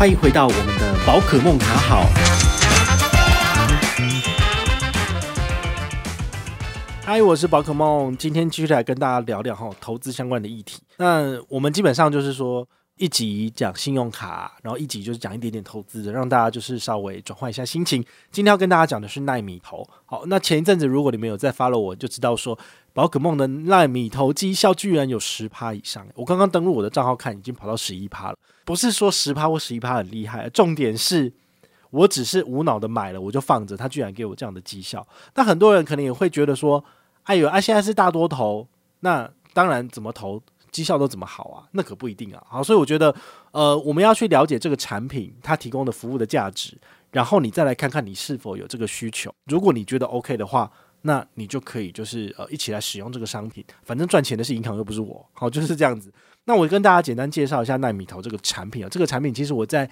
欢迎回到我们的宝可梦卡好。嗨，我是宝可梦，今天继续来跟大家聊聊哈投资相关的议题。那我们基本上就是说。一集讲信用卡，然后一集就是讲一点点投资的，让大家就是稍微转换一下心情。今天要跟大家讲的是奈米投。好，那前一阵子如果你们有在 follow 我，就知道说宝可梦的奈米投绩效居然有十趴以上。我刚刚登录我的账号看，已经跑到十一趴了。不是说十趴或十一趴很厉害，重点是我只是无脑的买了，我就放着，它居然给我这样的绩效。那很多人可能也会觉得说，哎呦，啊现在是大多头，那当然怎么投？绩效都怎么好啊？那可不一定啊。好，所以我觉得，呃，我们要去了解这个产品它提供的服务的价值，然后你再来看看你是否有这个需求。如果你觉得 OK 的话，那你就可以就是呃一起来使用这个商品。反正赚钱的是银行，又不是我。好，就是这样子。那我跟大家简单介绍一下奈米投这个产品啊。这个产品其实我在。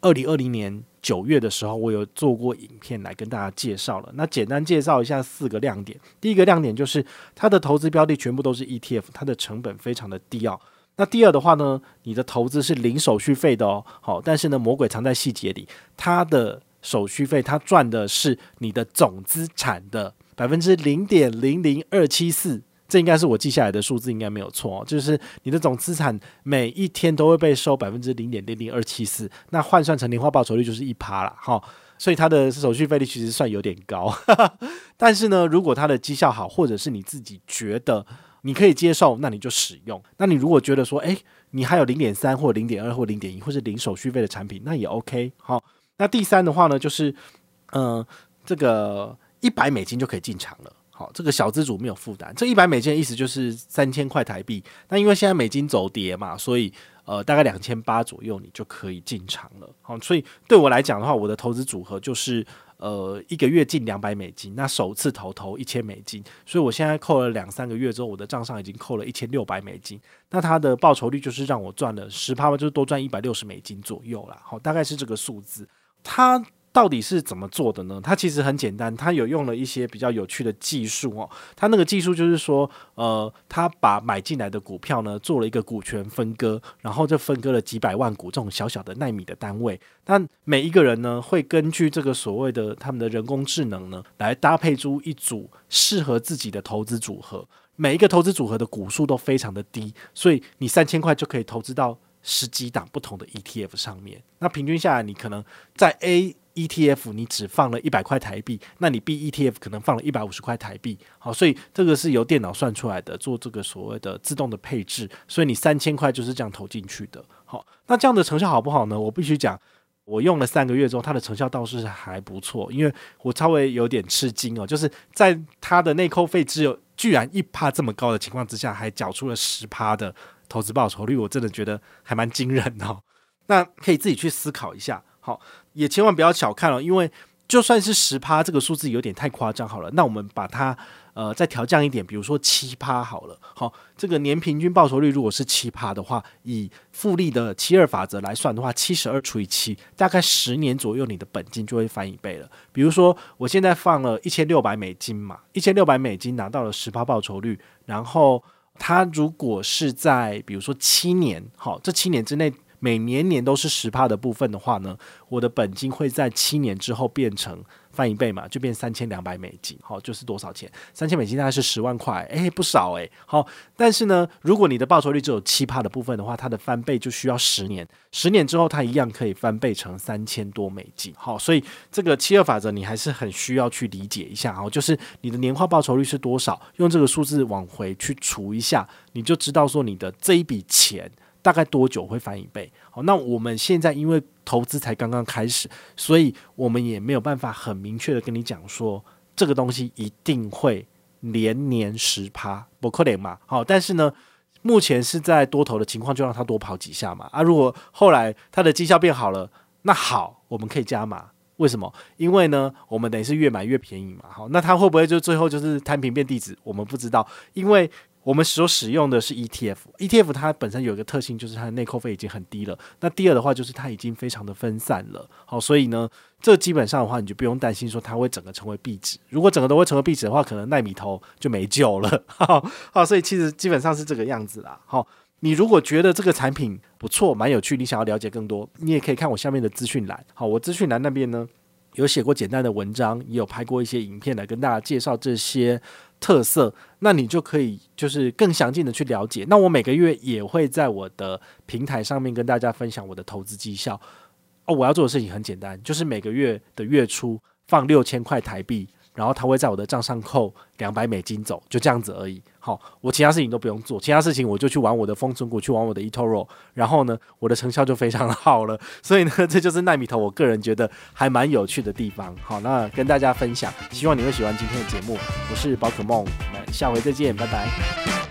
二零二零年九月的时候，我有做过影片来跟大家介绍了。那简单介绍一下四个亮点。第一个亮点就是它的投资标的全部都是 ETF，它的成本非常的低哦。那第二的话呢，你的投资是零手续费的哦。好，但是呢，魔鬼藏在细节里，它的手续费它赚的是你的总资产的百分之零点零零二七四。这应该是我记下来的数字，应该没有错。就是你的总资产每一天都会被收百分之零点零零二七四，那换算成年化报酬率就是一趴了哈。所以它的手续费率其实算有点高，但是呢，如果它的绩效好，或者是你自己觉得你可以接受，那你就使用。那你如果觉得说，诶，你还有零点三或零点二或零点一，或是零手续费的产品，那也 OK。好，那第三的话呢，就是嗯、呃，这个一百美金就可以进场了。好，这个小资主没有负担。这一百美金的意思就是三千块台币。那因为现在美金走跌嘛，所以呃大概两千八左右你就可以进场了。好，所以对我来讲的话，我的投资组合就是呃一个月进两百美金，那首次投投一千美金，所以我现在扣了两三个月之后，我的账上已经扣了一千六百美金。那它的报酬率就是让我赚了十趴，就是多赚一百六十美金左右啦。好，大概是这个数字。它。到底是怎么做的呢？它其实很简单，它有用了一些比较有趣的技术哦。它那个技术就是说，呃，它把买进来的股票呢做了一个股权分割，然后就分割了几百万股这种小小的纳米的单位。那每一个人呢会根据这个所谓的他们的人工智能呢来搭配出一组适合自己的投资组合。每一个投资组合的股数都非常的低，所以你三千块就可以投资到十几档不同的 ETF 上面。那平均下来，你可能在 A ETF 你只放了一百块台币，那你 B ETF 可能放了一百五十块台币，好，所以这个是由电脑算出来的，做这个所谓的自动的配置，所以你三千块就是这样投进去的，好，那这样的成效好不好呢？我必须讲，我用了三个月之后，它的成效倒是还不错，因为我稍微有点吃惊哦，就是在它的内扣费只有居然一趴这么高的情况之下，还缴出了十趴的投资报酬率，我真的觉得还蛮惊人的哦。那可以自己去思考一下。好，也千万不要小看了，因为就算是十趴这个数字有点太夸张好了，那我们把它呃再调降一点，比如说七趴好了。好，这个年平均报酬率如果是七趴的话，以复利的七二法则来算的话，七十二除以七，大概十年左右，你的本金就会翻一倍了。比如说，我现在放了一千六百美金嘛，一千六百美金拿到了十趴报酬率，然后它如果是在比如说七年，好，这七年之内。每年年都是十帕的部分的话呢，我的本金会在七年之后变成翻一倍嘛，就变三千两百美金，好，就是多少钱？三千美金大概是十万块，诶，不少诶。好，但是呢，如果你的报酬率只有七帕的部分的话，它的翻倍就需要十年，十年之后它一样可以翻倍成三千多美金。好，所以这个七二法则你还是很需要去理解一下，好，就是你的年化报酬率是多少，用这个数字往回去除一下，你就知道说你的这一笔钱。大概多久会翻一倍？好，那我们现在因为投资才刚刚开始，所以我们也没有办法很明确的跟你讲说这个东西一定会连年十趴，不可能嘛。好，但是呢，目前是在多头的情况，就让它多跑几下嘛。啊，如果后来它的绩效变好了，那好，我们可以加码。为什么？因为呢，我们等于是越买越便宜嘛。好，那它会不会就最后就是摊平变地址？我们不知道，因为。我们所使用的是 ETF，ETF 它本身有一个特性，就是它的内扣费已经很低了。那第二的话，就是它已经非常的分散了。好，所以呢，这基本上的话，你就不用担心说它会整个成为壁纸。如果整个都会成为壁纸的话，可能奈米投就没救了。好，好，所以其实基本上是这个样子啦。好，你如果觉得这个产品不错、蛮有趣，你想要了解更多，你也可以看我下面的资讯栏。好，我资讯栏那边呢有写过简单的文章，也有拍过一些影片来跟大家介绍这些特色，那你就可以就是更详尽的去了解。那我每个月也会在我的平台上面跟大家分享我的投资绩效。哦，我要做的事情很简单，就是每个月的月初放六千块台币。然后他会在我的账上扣两百美金走，就这样子而已。好，我其他事情都不用做，其他事情我就去玩我的丰存股，去玩我的 eToro，然后呢，我的成效就非常好了。所以呢，这就是奈米头，我个人觉得还蛮有趣的地方。好，那跟大家分享，希望你会喜欢今天的节目。我是宝可梦，我们下回再见，拜拜。